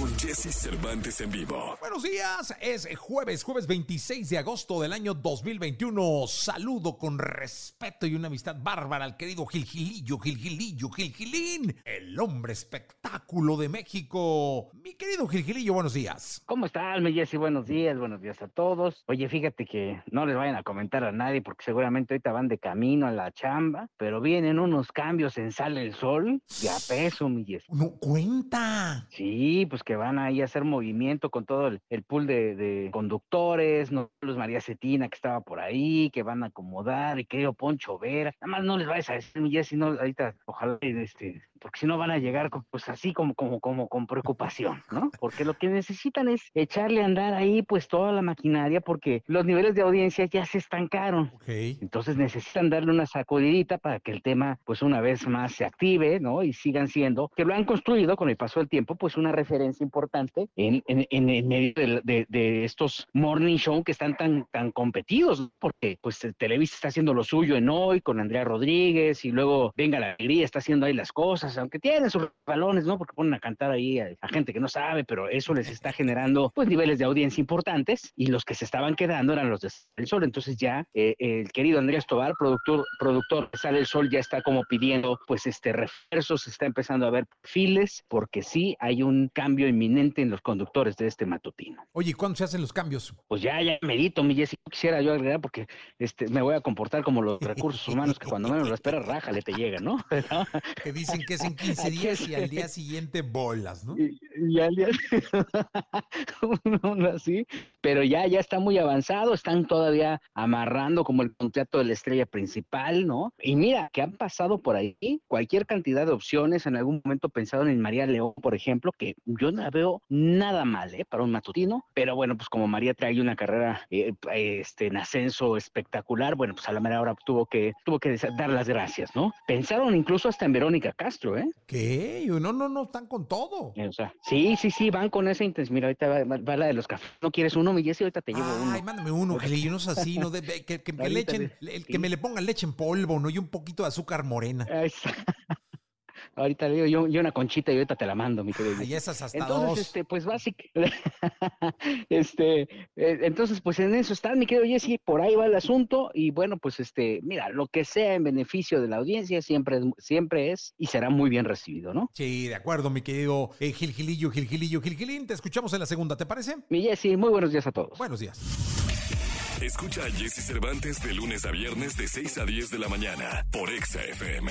con Jesse Cervantes en vivo. Buenos días, es jueves, jueves 26 de agosto del año 2021. Saludo con respeto y una amistad bárbara al querido Gil Gilillo, Gil Gilillo, Gil Gilín, el hombre espectáculo de México. Mi querido Gil Gilillo, buenos días. ¿Cómo estás, mi Jessy? Buenos días, buenos días a todos. Oye, fíjate que no les vayan a comentar a nadie porque seguramente ahorita van de camino a la chamba, pero vienen unos cambios en Sale el Sol de a peso, mi Jessy. No cuenta. Sí, pues que van ahí a hacer movimiento con todo el, el pool de, de conductores, no Luz María Cetina que estaba por ahí, que van a acomodar, y querido Poncho Vera. Nada más no les vayas a decir, mi Jessy, no, ahorita, ojalá, este, porque si no van a llegar con- pues así como, como, como con preocupación, ¿no? Porque lo que necesitan es echarle a andar ahí pues toda la maquinaria porque los niveles de audiencia ya se estancaron. Ok. Entonces necesitan darle una sacudidita para que el tema pues una vez más se active, ¿no? Y sigan siendo, que lo han construido con el paso del tiempo, pues una referencia importante en, en, en, en medio de, de- de estos morning show que están tan, tan competidos, porque pues Televisa está haciendo lo suyo en hoy con Andrea Rodríguez y luego Venga la Alegría está haciendo ahí las cosas, aunque tienen sus balones, ¿no? Porque ponen a cantar ahí a, a gente que no sabe, pero eso les está generando pues niveles de audiencia importantes y los que se estaban quedando eran los de el Sol. Entonces ya eh, el querido Andrés Tobar, productor, productor de Sale el Sol, ya está como pidiendo pues este refuerzos, está empezando a ver perfiles, porque sí hay un cambio inminente en los conductores de este matutino. Oye, ¿y ¿cuándo se hacen los cambios? Pues ya, ya medito, mi Jessy, quisiera yo agregar porque este, me voy a comportar como los recursos humanos que cuando menos lo esperas, rájale, te llega, ¿no? Que dicen que es en 15 días y al día siguiente bolas, ¿no? y, y al día uno así, pero ya, ya está muy avanzado, están todavía amarrando como el contrato de la estrella principal, ¿no? Y mira, que han pasado por ahí cualquier cantidad de opciones, en algún momento pensaron en María León, por ejemplo, que yo no la veo nada mal, ¿eh? Para un matutino, pero bueno, pues como María trae una carrera eh, este, en ascenso espectacular, bueno, pues a la mera hora tuvo que, tuvo que dar las gracias, ¿no? Pensaron incluso hasta en Verónica Castro, ¿eh? ¿Qué? No, no, no, están con todo. O sea, sí, sí, sí, van con esa intención. Mira, ahorita va, va- va la de los cafés. ¿No quieres uno, mi Jessy? Ahorita te llevo uno. Ay, mándame uno, no es así, no de- que, que- que le echen, le- sí. que me le pongan leche en polvo, ¿no? Y un poquito de azúcar morena. Ahorita le digo yo, yo una conchita y ahorita te la mando, mi querido. Ay, esas hasta Entonces, dos. este, pues básicamente, este, eh, entonces, pues en eso están, mi querido Jesse, por ahí va el asunto, y bueno, pues este, mira, lo que sea en beneficio de la audiencia siempre es, siempre es y será muy bien recibido, ¿no? Sí, de acuerdo, mi querido eh, Gil Gilillo, Gil Gilillo, Gil Gilín. Te escuchamos en la segunda, ¿te parece? Mi Jesse, muy buenos días a todos. Buenos días. Escucha a Jesse Cervantes de lunes a viernes de 6 a 10 de la mañana por Exa FM.